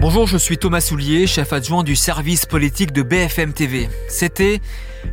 Bonjour, je suis Thomas Soulier, chef adjoint du service politique de BFM TV. C'était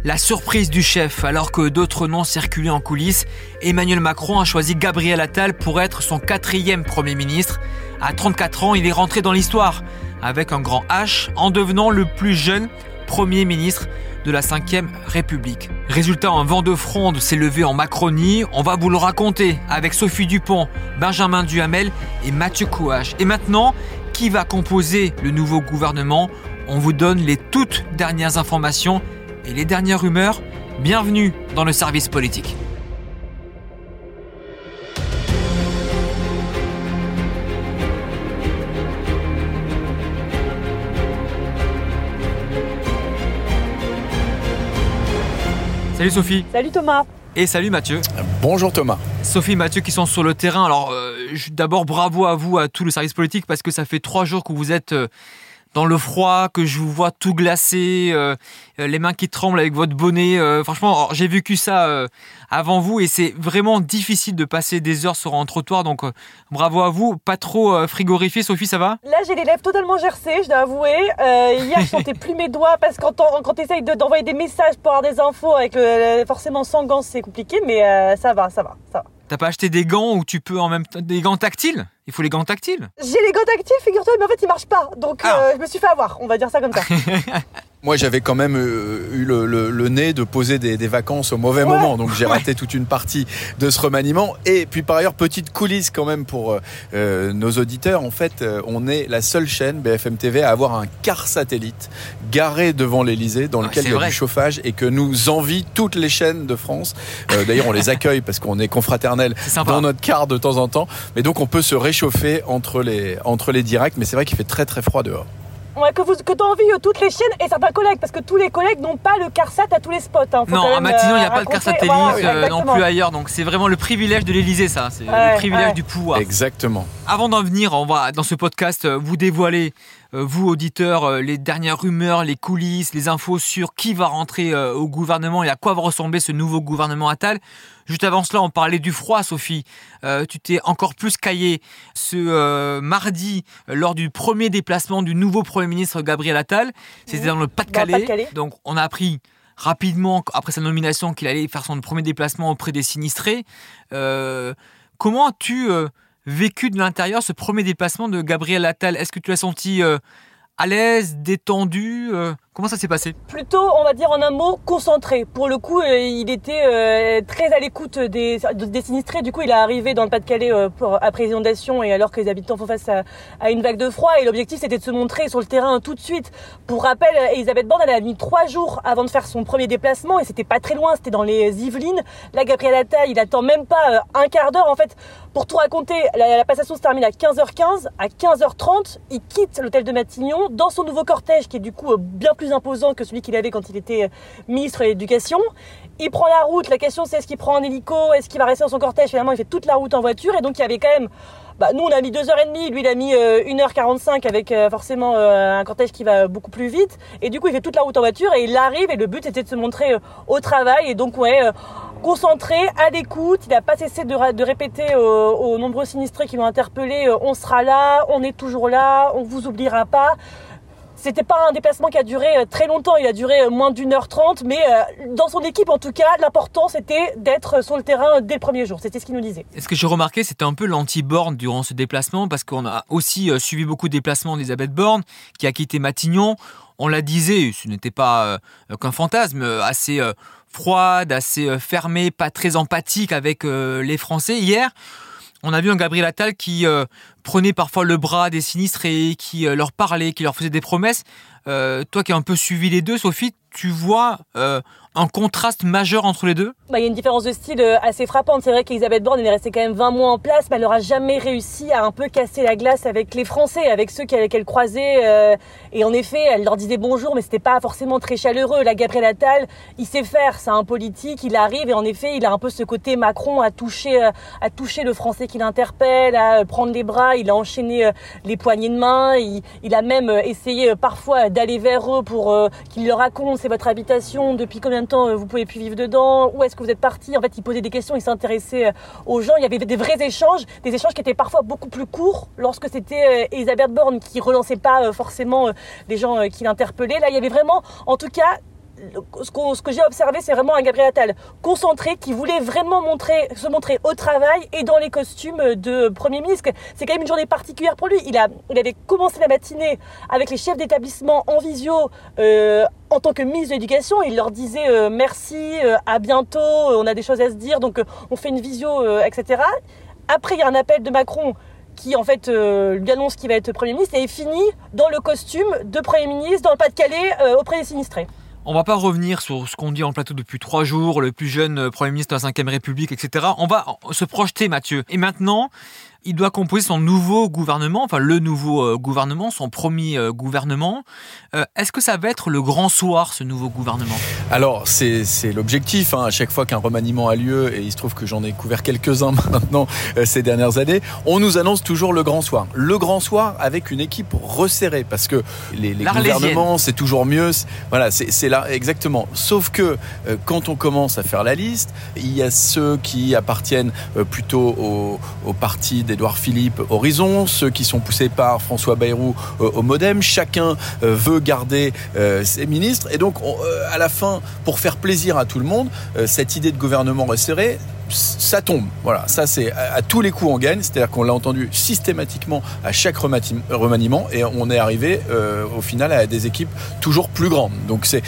la surprise du chef, alors que d'autres noms circulaient en coulisses. Emmanuel Macron a choisi Gabriel Attal pour être son quatrième Premier ministre. À 34 ans, il est rentré dans l'histoire, avec un grand H, en devenant le plus jeune Premier ministre de la 5ème République. Résultat, un vent de fronde s'est levé en Macronie. On va vous le raconter avec Sophie Dupont, Benjamin Duhamel et Mathieu Couage. Et maintenant, qui va composer le nouveau gouvernement. On vous donne les toutes dernières informations et les dernières rumeurs. Bienvenue dans le service politique. Salut Sophie. Salut Thomas. Et salut Mathieu. Bonjour Thomas. Sophie, Mathieu qui sont sur le terrain. Alors euh, d'abord bravo à vous, à tout le service politique, parce que ça fait trois jours que vous êtes euh, dans le froid, que je vous vois tout glacé, euh, euh, les mains qui tremblent avec votre bonnet. Euh, franchement, j'ai vécu ça avant vous et c'est vraiment difficile de passer des heures sur un trottoir. Donc bravo à vous. Pas trop frigorifié, Sophie, ça va? Là, j'ai les lèvres totalement gercées, je dois avouer. hier, je sentais plus mes doigts parce que quand, quand tu essayes d'envoyer des messages pour avoir des infos avec forcément sans gants, c'est compliqué, mais ça va, ça va, ça va. T'as pas acheté des gants où tu peux en même temps des gants tactiles? Il faut les gants tactiles. J'ai les gants tactiles, figure-toi, mais en fait ils marchent pas. Donc ah. euh, je me suis fait avoir, on va dire ça comme ça. Moi, j'avais quand même euh, eu le, nez de poser des, vacances au mauvais moment, donc j'ai raté toute une partie de ce remaniement. Et puis par ailleurs, petite coulisse quand même pour euh, nos auditeurs. En fait, on est la seule chaîne BFM TV à avoir un car satellite garé devant l'Elysée, dans lequel il y a du chauffage et que nous envie toutes les chaînes de France. D'ailleurs, on les accueille parce qu'on est confraternels dans notre car de temps en temps. Mais donc, on peut se réchauffer entre les entre les directs. Mais c'est vrai qu'il fait très très froid dehors. Ouais, que, vous, que tu envie toutes les chaînes et certains collègues, parce que tous les collègues n'ont pas le CARSAT à tous les spots. Hein. non, à Matignon, il n'y a pas de car satellite euh, non plus ailleurs. Donc c'est vraiment le privilège de l'Elysée, ça. C'est le privilège du pouvoir. Exactement. Avant d'en venir, on va dans ce podcast euh, vous dévoiler euh, vous auditeurs, euh, les dernières rumeurs, les coulisses, les infos sur qui va rentrer euh, au gouvernement et à quoi va ressembler ce nouveau gouvernement Attal. Juste avant cela, on parlait du froid, Sophie. tu t'es encore plus caillé ce mardi lors du premier déplacement du nouveau Premier ministre Gabriel Attal. C'était dans le Pas-de-Calais. Donc on a appris rapidement, après sa nomination, qu'il allait faire son premier déplacement auprès des sinistrés. comment as-tu vécu de l'intérieur ce premier déplacement de Gabriel Attal Est-ce que tu l'as senti euh, à l'aise, détendu euh, Comment ça s'est passé? Plutôt, on va dire en un mot, concentré. Pour le coup, euh, il était euh, très à l'écoute des, sinistrés. Du coup, il est arrivé dans le Pas-de-Calais euh, après inondation et alors que les habitants font face à, une vague de froid. Et l'objectif, c'était de se montrer sur le terrain tout de suite. Pour rappel, Elisabeth Borne, elle a mis trois jours avant de faire son premier déplacement et c'était pas très loin, c'était dans les Yvelines. Là, Gabriel Attal, il attend même pas un quart d'heure. En fait, pour tout raconter, la, la passation se termine à 15h15. À 15h30, il quitte l'hôtel de Matignon dans son nouveau cortège qui est du coup bien plus imposant que celui qu'il avait quand il était euh, ministre de l'Éducation. Il prend la route. La question, c'est est-ce qu'il prend un hélico? Est-ce qu'il va rester dans son cortège? Finalement, il fait toute la route en voiture. Et donc, il y avait quand même... Bah, nous, on a mis 2h30. Lui, il a mis 1h45 euh, avec euh, forcément un cortège qui va beaucoup plus vite. Et du coup, il fait toute la route en voiture et il arrive. Et le but, était de se montrer au travail. Et donc, ouais concentré, à l'écoute. Il n'a pas cessé de, répéter aux, nombreux sinistrés qui l'ont interpellé on sera là, on est toujours là, on vous oubliera pas. C'était pas un déplacement qui a duré euh, très longtemps, il a duré euh, moins d'une heure trente, mais euh, dans son équipe en tout cas, l'important c'était d'être sur le terrain dès le premier jour. C'était ce qu'il nous disait. Ce que j'ai remarqué, c'était un peu l'anti-Borne durant ce déplacement, parce qu'on a aussi suivi beaucoup de déplacements d'Elisabeth Borne, qui a quitté Matignon. On la disait, ce n'était pas qu'un fantasme, assez froide, assez fermée, pas très empathique avec les Français. Hier, on a vu un Gabriel Attal qui euh, prenait parfois le bras des sinistrés, qui euh, leur parlait, qui leur faisait des promesses. Euh, toi qui as un peu suivi les deux, Sophie, tu vois un contraste majeur entre les deux? Bah, Il y a une différence de style euh, assez frappante. C'est vrai qu'Elisabeth Borne est restée quand même 20 mois en place, mais elle n'aura jamais réussi à un peu casser la glace avec les Français, avec ceux qu'elle croisait. Euh, et en effet, elle leur disait bonjour, mais c'était pas forcément très chaleureux. La Gabriel Attal, il sait faire, c'est un politique, il arrive et en effet, il a un peu ce côté Macron à toucher, euh, à toucher le Français qui l'interpelle, à prendre les bras. Il a enchaîné les poignées de main. Il, a même essayé parfois d'aller vers eux pour qu'ils leur racontent votre habitation Depuis combien de temps vous pouvez plus vivre dedans Où est-ce que vous êtes parti? En fait, il posait des questions, il s'intéressait aux gens. Il y avait des vrais échanges, des échanges qui étaient parfois beaucoup plus courts lorsque c'était Elisabeth Borne qui relançait pas forcément les gens qui l'interpellaient. Là, il y avait vraiment, en tout cas, ce, que j'ai observé, c'est vraiment un Gabriel Attal concentré qui voulait vraiment se montrer au travail et dans les costumes de Premier ministre. C'est quand même une journée particulière pour lui. Il avait commencé la matinée avec les chefs d'établissement en visio euh, en tant que ministre de l'Éducation. Il leur disait euh, merci, euh, à bientôt, on a des choses à se dire, donc on fait une visio, etc. Après, il y a un appel de Macron qui en fait lui annonce qu'il va être Premier ministre et il finit dans le costume de Premier ministre dans le Pas-de-Calais auprès des sinistrés. On va pas revenir sur ce qu'on dit en plateau depuis trois jours, le plus jeune euh, Premier ministre de la Ve République, etc. On va se projeter, Mathieu. Et maintenant, il doit composer son nouveau gouvernement, enfin le nouveau euh, gouvernement, son premier euh, gouvernement. Euh, est-ce que ça va être le grand soir, ce nouveau gouvernement? Alors, c'est l'objectif. Hein, à chaque fois qu'un remaniement a lieu, et il se trouve que j'en ai couvert quelques-uns maintenant ces dernières années, on nous annonce toujours le grand soir. Le grand soir avec une équipe resserrée, parce que les, les gouvernements, c'est toujours mieux. Voilà, c'est là, exactement. Sauf que quand on commence à faire la liste, il y a ceux qui appartiennent plutôt au, au parti des Édouard Philippe Horizon, ceux qui sont poussés par François Bayrou euh, au Modem. Chacun euh, veut garder euh, ses ministres. Et donc, à la fin, pour faire plaisir à tout le monde, cette idée de gouvernement resserré, ça tombe. Voilà, ça c'est à, tous les coups on gagne, c'est-à-dire qu'on l'a entendu systématiquement à chaque remaniement et on est arrivé au final à des équipes toujours plus grandes. Donc c'est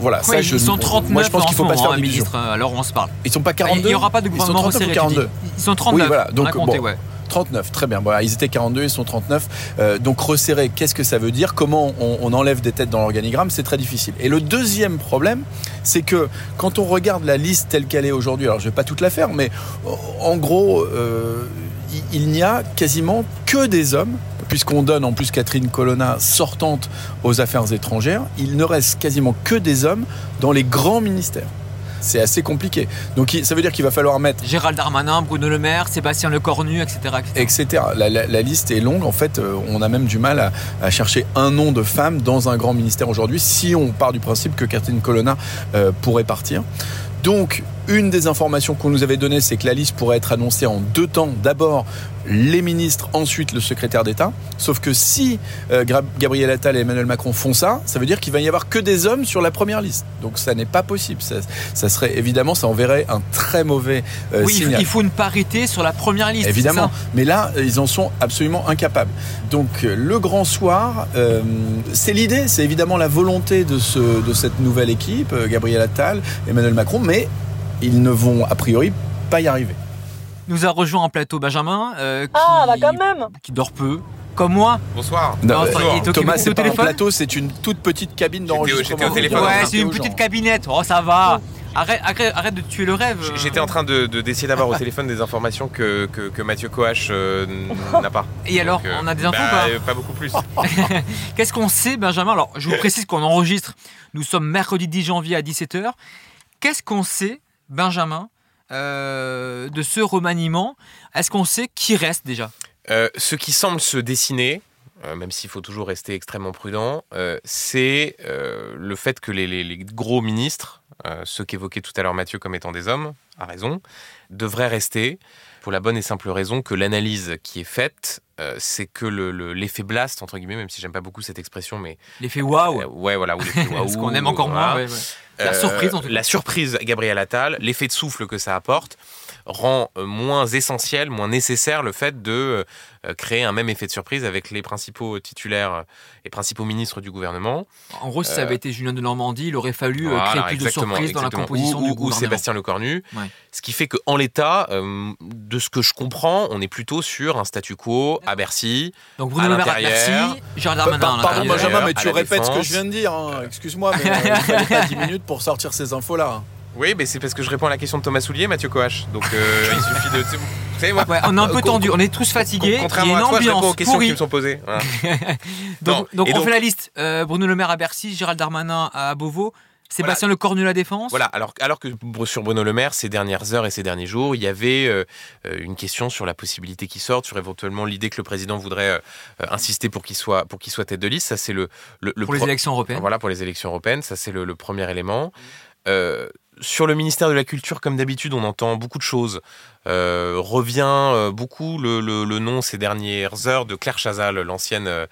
voilà, ça je, ils sont 39 moi je pense qu'il faut pas se faire hein, ministre, alors on se parle. Ils sont pas 42. Il n'y aura pas de gouvernement resserré. Ils sont 39. Oui, voilà. Donc, ouais. 39, très bien. Voilà, ils étaient 42, ils sont 39. Euh, donc resserrer, qu'est-ce que ça veut dire? Comment on, enlève des têtes dans l'organigramme? C'est très difficile. Et le deuxième problème, c'est que quand on regarde la liste telle qu'elle est aujourd'hui, alors je vais pas toute la faire, mais en gros, euh, il n'y a quasiment que des hommes puisqu'on donne en plus Catherine Colonna sortante aux affaires étrangères, il ne reste quasiment que des hommes dans les grands ministères c'est assez compliqué. Donc ça veut dire qu'il va falloir mettre Gérald Darmanin, Bruno Le Maire, Sébastien Lecornu, etc. etc. La, liste est longue. En fait, euh, on a même du mal à, chercher un nom de femme dans un grand ministère aujourd'hui si on part du principe que Catherine Colonna euh, pourrait partir. Donc, une des informations qu'on nous avait données, c'est que la liste pourrait être annoncée en deux temps. D'abord, les ministres, ensuite le secrétaire d'État. Sauf que si euh, Gabriel Attal et Emmanuel Macron font ça, ça veut dire qu'il va y avoir que des hommes sur la première liste. Donc ça n'est pas possible. Ça, serait évidemment, ça enverrait un très mauvais euh, oui, il faut une parité sur la première liste. Évidemment. Mais là, ils en sont absolument incapables. Donc le grand soir, euh, c'est l'idée, c'est évidemment la volonté de, ce, de cette nouvelle équipe, Gabriel Attal, Emmanuel Macron, mais ils ne vont a priori pas y arriver. Nous a rejoint en plateau Benjamin, euh, qui, ah, bah quand même. qui dort peu, comme moi. Bonsoir. Thomas, c'est pas un plateau, c'est une toute petite cabine d'enregistrement. J'étais au téléphone. Ouais, c'est une petite cabinette. Oh, ça va. Arrête, arrête, de tuer le rêve. J'étais en train d'essayer de, d'essayer d'avoir au téléphone des informations que, que, Mathieu Coache euh, n'a pas. Et alors, euh, on a des infos bah, pas, pas beaucoup plus. Qu'est-ce qu'on sait, Benjamin? Alors, je vous précise qu'on enregistre. Nous sommes mercredi 10 janvier à 17h. Qu'est-ce qu'on sait Benjamin, euh, de ce remaniement Est-ce qu'on sait qui reste déjà? Euh, Ce qui semble se dessiner, euh, même s'il faut toujours rester extrêmement prudent, c'est le fait que les, gros ministres, ceux qu'évoquait tout à l'heure Mathieu comme étant des hommes, a raison, devraient rester pour la bonne et simple raison que l'analyse qui est faite, c'est que l'effet blast, entre guillemets, même si j'aime pas beaucoup cette expression, mais... L'effet waouh Ouais, voilà, ou l'effet waouh. Ce qu'on aime encore moins. La surprise, en tout cas. La surprise, Gabriel Attal, l'effet de souffle que ça apporte, rend euh, moins essentiel, moins nécessaire le fait de euh, créer un même effet de surprise avec les principaux titulaires et principaux ministres du gouvernement. En gros, si ça avait été Julien de Normandie, il aurait fallu euh, créer plus de surprises dans la composition du gouvernement. Ou Sébastien Lecornu. Ce qui fait qu'en l'état, de ce que je comprends, on est plutôt sur un statu quo à Bercy. Donc Bruno Le Maire à Bercy, Darmanin Pardon Benjamin, mais tu répètes ce que je viens de dire. Hein. Excuse-moi, mais il fallait pas 10 minutes pour sortir ces infos-là. Oui, mais c'est parce que je réponds à la question de Thomas Soulier, Mathieu Coache. Donc euh, il suffit de. Moi, on est un peu tendu, on est tous fatigués. Contrairement à toi, je réponds aux questions qui me sont posées. donc, on fait la liste. Euh, Bruno Le Maire à Bercy, Gérald Darmanin à Beauvau. Sébastien Lecornu la défense? Voilà, alors, alors que sur Bruno Le Maire, ces dernières heures et ces derniers jours, il y avait euh, euh, une question sur la possibilité qu'il sorte, sur éventuellement l'idée que le président voudrait euh, insister pour qu'il soit, pour qu'il soit tête de liste. Ça, c'est le, le, Pour les élections européennes. Voilà, pour les élections européennes. Ça, c'est le, le premier élément. sur le ministère de la Culture, comme d'habitude, on entend beaucoup de choses. revient beaucoup le, le, nom ces dernières heures de Claire Chazal, l'ancienne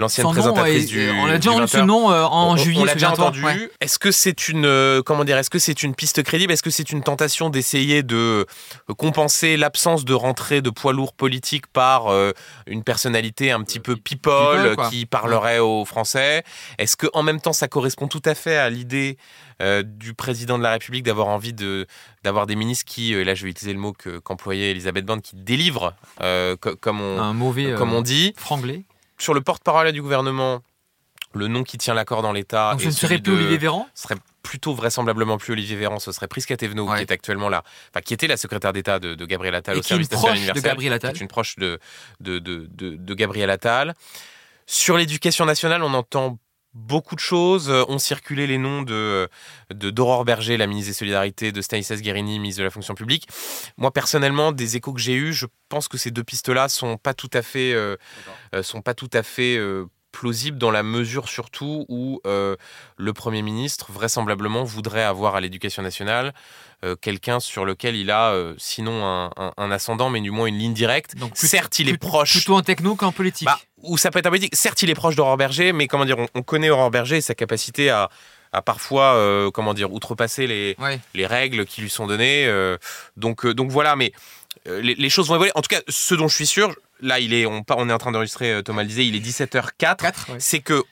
l'ancienne présentatrice du. On a déjà entendu ce nom euh, en juillet. On l'a déjà entendu. Est-ce que c'est une euh, comment dire Est-ce que c'est une piste crédible? Est-ce que c'est une tentation d'essayer de euh, compenser l'absence de rentrée de poids lourds politiques par une personnalité un petit peu people, qui parlerait aux Français? Est-ce que en même temps ça correspond tout à fait à l'idée du président de la République d'avoir envie de d'avoir des ministres qui, et là je vais utiliser le mot qu'employait Elisabeth Borne, qui délivrent, comme on, un mauvais, comme on dit, franglais sur le porte-parole du gouvernement, le nom qui tient l'accord dans l'État. Donc ce ne serait plus Olivier Véran Ce serait plutôt vraisemblablement plus Olivier Véran, ce serait Prisca Thévenot, qui est actuellement là, enfin, qui était la secrétaire d'État de, de, Gabriel Attal au service national universel. De Gabriel Attal. Qui est une proche de, de, de, de Gabriel Attal. Sur l'éducation nationale, on entend beaucoup de choses. ont circulé les noms de d'Aurore Berger, la ministre des Solidarités, de Stanislas Guérini, ministre de la Fonction publique. Moi, personnellement, des échos que j'ai eus, je pense que ces deux pistes-là sont pas tout à fait, euh, euh, sont pas tout à fait euh, plausibles dans la mesure surtout où le Premier ministre vraisemblablement voudrait avoir à l'éducation nationale quelqu'un sur lequel il a sinon un, ascendant mais du moins une ligne directe. Donc, Certes, il est proche. Plutôt en techno qu'en politique. Bah, ou ça peut être un politique. Certes, il est proche d'Aurore Berger, mais comment dire, on, connaît Aurore Berger et sa capacité à, à parfois, comment dire, outrepasser les, les règles qui lui sont données. donc, donc voilà, mais euh, les, choses vont évoluer. En tout cas, ce dont je suis sûr, là, il est, on, on est en train d'enregistrer, euh, Thomas le disait, il est 17h04. C'est que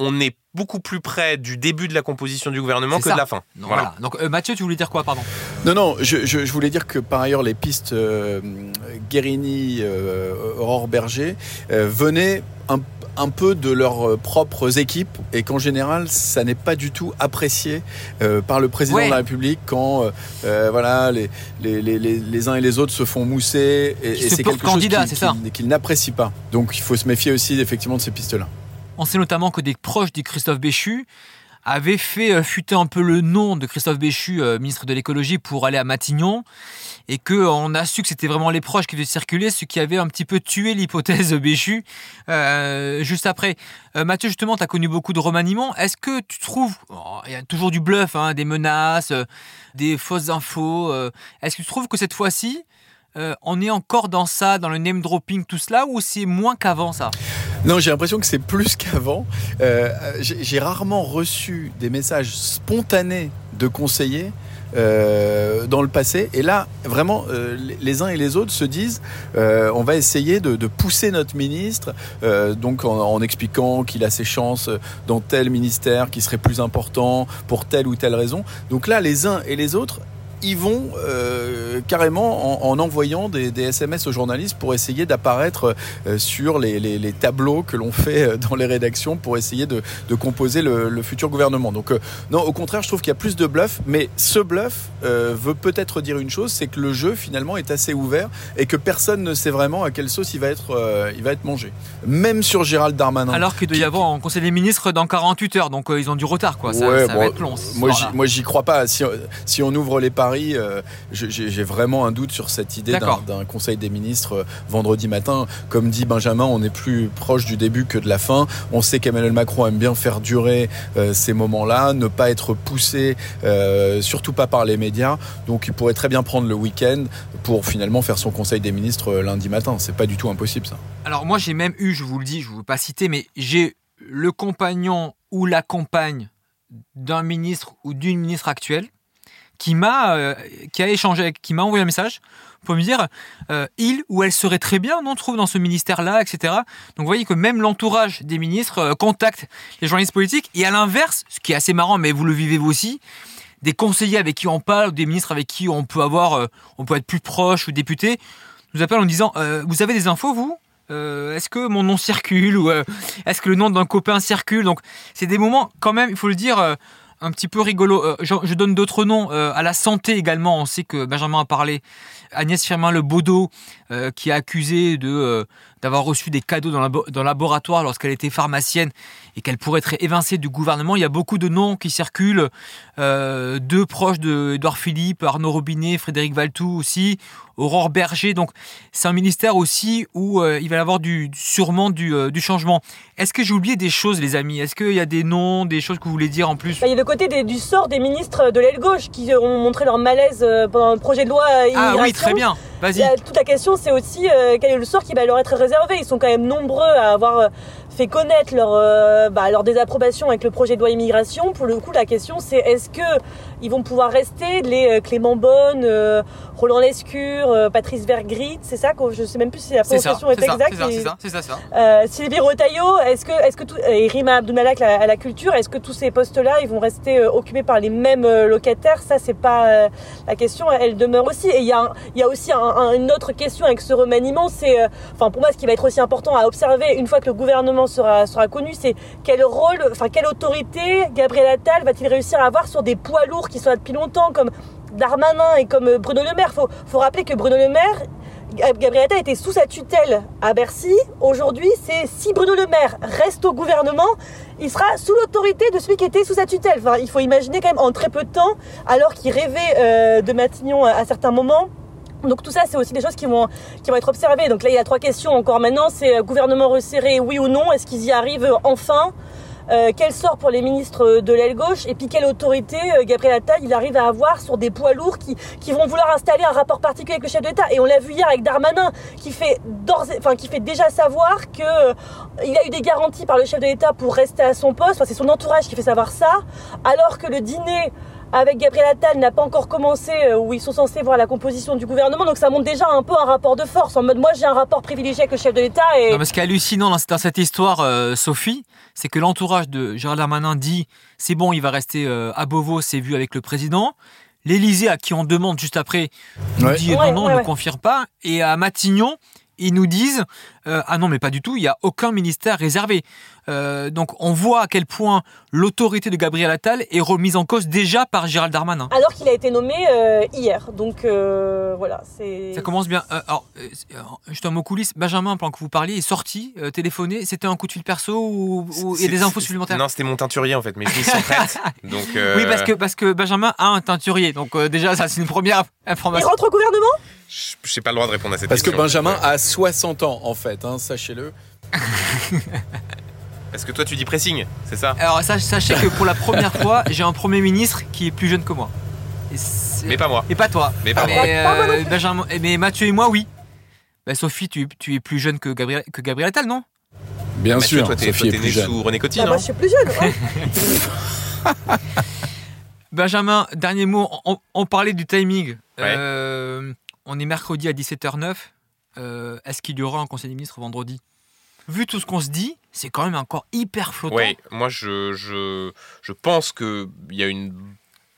on est beaucoup plus près du début de la composition du gouvernement que de la fin. voilà. Donc euh, Mathieu, tu voulais dire quoi, pardon? Non, non, je, voulais dire que par ailleurs les pistes Guérini, Aurore Berger venaient un, un peu de leurs euh, propres équipes et qu'en général ça n'est pas du tout apprécié euh, par le président de la République quand euh, voilà les, les, les, les, uns et les autres se font mousser et, c'est quelque chose qu'ils n'apprécient pas. Donc il faut se méfier aussi effectivement de ces pistes-là. On sait notamment que des proches de Christophe Béchu avaient fait fuiter un peu le nom de Christophe Béchu, ministre de l'écologie, pour aller à Matignon et qu'on a su que c'était vraiment les proches qui devaient circuler, ce qui avait un petit peu tué l'hypothèse Béchu euh, juste après. Euh, Mathieu, justement, tu as connu beaucoup de remaniements. Est-ce que tu trouves, oh, il y a toujours du bluff, hein, des menaces, euh, des fausses infos, est-ce que tu trouves que cette fois-ci, on est encore dans ça, dans le name dropping, tout cela, ou c'est moins qu'avant ça? Non, j'ai l'impression que c'est plus qu'avant. j'ai rarement reçu des messages spontanés de conseillers euh, dans le passé. Et là, vraiment, euh, les uns et les autres se disent, euh, on va essayer de, pousser notre ministre, donc en, en expliquant qu'il a ses chances dans tel ministère qui serait plus important pour telle ou telle raison. Donc là, les uns et les autres ils vont carrément en, envoyant des, SMS aux journalistes pour essayer d'apparaître euh, sur les, tableaux que l'on fait euh, dans les rédactions pour essayer de, composer le, futur gouvernement. Donc non, au contraire, je trouve qu'il y a plus de bluff, mais ce bluff veut peut-être dire une chose, c'est que le jeu finalement est assez ouvert et que personne ne sait vraiment à quelle sauce il va être, il va être mangé. Même sur Gérald Darmanin. Alors qu'il doit y avoir un Conseil des ministres dans 48 heures, donc ils ont du retard, quoi. Ça, va être long. Moi, j'y crois pas. Si, si on ouvre les paris euh, j'ai vraiment un doute sur cette idée d'un Conseil des ministres euh, vendredi matin. Comme dit Benjamin, on est plus proche du début que de la fin. On sait qu'Emmanuel Macron aime bien faire durer euh, ces moments-là, ne pas être poussé, surtout pas par les médias. Donc il pourrait très bien prendre le week-end pour finalement faire son Conseil des ministres lundi matin. C'est pas du tout impossible ça. Alors moi j'ai même eu, je vous le dis, je ne veux pas citer, mais j'ai le compagnon ou la compagne d'un ministre ou d'une ministre actuelle qui m'a euh, qui a échangé, qui m'a envoyé un message pour me dire euh, il ou elle serait très bien, on trouve dans ce ministère-là, etc. Donc vous voyez que même l'entourage des ministres euh, contacte les journalistes politiques. Et à l'inverse, ce qui est assez marrant, mais vous le vivez vous aussi, des conseillers avec qui on parle, ou des ministres avec qui on peut avoir, on peut être plus proche ou député, nous appellent en disant vous avez des infos vous? Est-ce que mon nom circule ou est-ce que le nom d'un copain circule? Donc c'est des moments quand même, il faut le dire, un petit peu rigolo. Euh, je, donne d'autres noms. Euh, à la santé également, on sait que Benjamin a parlé. Agnès Firmin Le Baudot, euh, qui est accusée de d'avoir reçu des cadeaux dans, le laboratoire lorsqu'elle était pharmacienne et qu'elle pourrait être évincée du gouvernement. Il y a beaucoup de noms qui circulent, deux proches d'Edouard Philippe, Arnaud Robinet, Frédéric Valtou aussi, Aurore Berger. Donc c'est un ministère aussi où euh, il va y avoir du, sûrement du, euh, du changement. Est-ce que j'ai oublié des choses, les amis? Est-ce qu'il y a des noms, des choses que vous voulez dire en plus? Bah, Il y a le côté du sort des ministres de l'aile gauche qui ont montré leur malaise pendant le projet de loi Ah oui, très bien. Vas-y. Toute la question, c'est aussi quel est le sort qui va leur être réservé. Ils sont quand même nombreux à avoir fait connaître leur, euh, bah, leur désapprobation avec le projet de loi immigration. Pour le coup, la question c'est est-ce que ils vont pouvoir rester les euh, Clément Bonne, euh, Roland Lescure, Patrice Vergrit, c'est ça que je sais même plus si la prononciation est, exacte. C'est ça, c'est ça, ça. Sylvie Rotaillot, est-ce que, est-ce que tout, et Rima Abdoumalak à la culture, est-ce que tous ces postes-là, ils vont rester occupés par les mêmes locataires? Ça, c'est pas la question. Elle demeure aussi. Et il y a, il y a aussi une autre question avec ce remaniement. C'est, enfin, pour moi, ce qui va être aussi important à observer une fois que le gouvernement sera, sera connu, c'est quel rôle, enfin quelle autorité Gabriel Attal va-t-il réussir à avoir sur des poids lourds qui sont là depuis longtemps, comme Darmanin et comme Bruno Le Maire. Faut, faut rappeler que Bruno Le Maire, Gabriel était sous sa tutelle à Bercy. Aujourd'hui, c'est si Bruno Le Maire reste au gouvernement, il sera sous l'autorité de celui qui était sous sa tutelle. Il faut imaginer quand même en très peu de temps, alors qu'il rêvait euh, de Matignon à certains moments, donc tout ça, c'est aussi des choses qui vont, qui vont être observées. Donc là, il y a trois questions encore maintenant. C'est euh, gouvernement resserré, oui ou non? Est-ce qu'ils y arrivent euh, enfin? Euh, quel sort pour les ministres de l'aile gauche et puis quelle autorité Gabriel Attal il arrive à avoir sur des poids lourds qui, vont vouloir installer un rapport particulier avec le chef d'État et on l'a vu hier avec Darmanin qui fait enfin qui fait déjà savoir que il a eu des garanties par le chef de l'État pour rester à son poste. C'est son entourage qui fait savoir ça. Alors que le dîner avec Gabriel Attal n'a pas encore commencé euh, où ils sont censés voir la composition du gouvernement. Donc ça montre déjà un peu un rapport de force en mode moi j'ai un rapport privilégié avec le chef de l'État. Et... Non, mais ce qui est hallucinant dans, cette histoire, euh, Sophie, c'est que l'entourage de Gérald Darmanin dit c'est bon, il va rester euh, à Beauvau, c'est vu avec le président. L'Élysée, à qui on demande juste après, nous dit non, non, on ne confirme pas. Et à Matignon, ils nous disent euh, ah non mais pas du tout, il n'y a aucun ministère réservé. Euh, donc on voit à quel point l'autorité de Gabriel Attal est remise en cause déjà par Gérald Darmanin. Alors qu'il a été nommé euh, hier, donc voilà, c'est. Ça commence bien. alors juste un mot coulisses, Benjamin, pendant que vous parliez, est sorti, téléphoné. C'était un coup de fil perso ou, il y a des infos supplémentaires Non, c'était mon teinturier en fait, mais je suis prête. donc. Oui, parce que parce que Benjamin a un teinturier, donc déjà ça c'est une première information. Il rentre au gouvernement? Je n'ai pas le droit de répondre à cette question. Parce que Benjamin a 60 ans en fait. Hein, sachez-le. Est-ce que toi tu dis pressing, c'est ça? Alors sachez que pour la première fois, j'ai un Premier ministre qui est plus jeune que moi. mais pas moi. Et pas toi. Mais pas moi. Euh, Benjamin, mais Mathieu et moi, oui. Bah, Sophie, tu, es plus jeune que Gabriel, que Gabriel Attal, non? Bien sûr. Toi, t'es né sous René Coty, bah, Moi, je suis plus jeune. Benjamin, dernier mot. On, parlait du timing. Euh, on est mercredi à 17h09. Euh, est-ce qu'il y aura un conseil des ministres vendredi? Vu tout ce qu'on se dit, c'est quand même encore hyper flottant. Oui, moi je, je, je pense qu'il y a une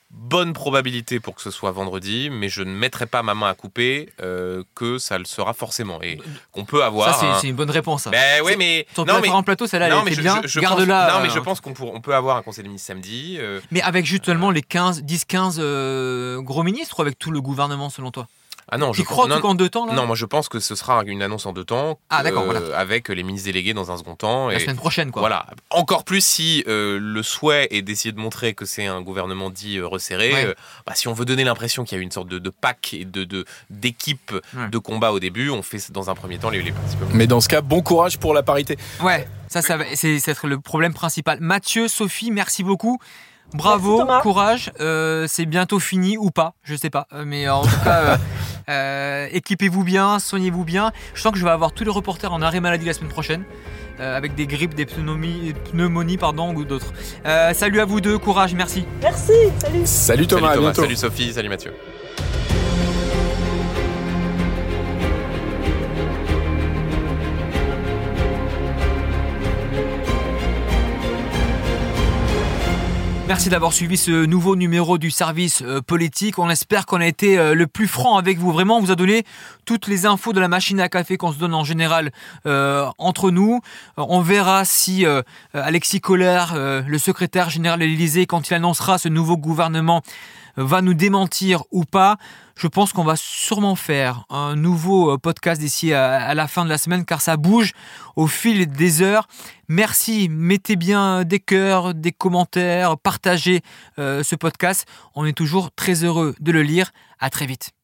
bonne probabilité pour que ce soit vendredi, mais je ne mettrai pas ma main à couper euh, que ça le sera forcément et qu'on peut avoir. Ça c'est une bonne réponse. Ben ouais, mais non mais en plateau, celle-là, elle bien. Garde-la. Non mais je euh, pense qu'on on peut avoir un conseil des ministres samedi. Mais avec justement les 15, 10, 15 gros ministres ou avec tout le gouvernement selon toi? Ah non, tu je crois en deux temps là? Non, moi je pense que ce sera une annonce en deux temps. Ah d'accord, euh, Avec les ministres délégués dans un second temps. La semaine prochaine quoi. Voilà. Encore plus si euh, le souhait est d'essayer de montrer que c'est un gouvernement dit euh, resserré. bah, si on veut donner l'impression qu'il y a une sorte de, de pack et de d'équipe de, combat au début, on fait dans un premier temps les, les principaux. Mais dans ce cas, bon courage pour la parité. Ouais, ça, ça c'est le problème principal. Mathieu, Sophie, merci beaucoup. Bravo, courage. Euh, c'est bientôt fini ou pas, je sais pas. Euh, mais en tout cas, euh, équipez-vous bien, soignez-vous bien. Je sens que je vais avoir tous les reporters en arrêt maladie la semaine prochaine. avec des grippes, des pneumonies, pardon, ou d'autres. salut à vous deux, courage, merci. Merci, salut. Salut Thomas, salut, Thomas, salut Sophie, salut Mathieu. Merci d'avoir suivi ce nouveau numéro du service euh, politique. On espère qu'on a été euh, le plus franc avec vous. Vraiment, on vous a donné toutes les infos de la machine à café qu'on se donne en général euh, entre nous. on verra si Alexis Collère, le secrétaire général de l'Élysée, quand il annoncera ce nouveau gouvernement, va nous démentir ou pas. Je pense qu'on va sûrement faire un nouveau euh, podcast d'ici à, la fin de la semaine car ça bouge au fil des heures. Merci, mettez bien des cœurs, des commentaires, partagez ce podcast. On est toujours très heureux de le lire. À très vite.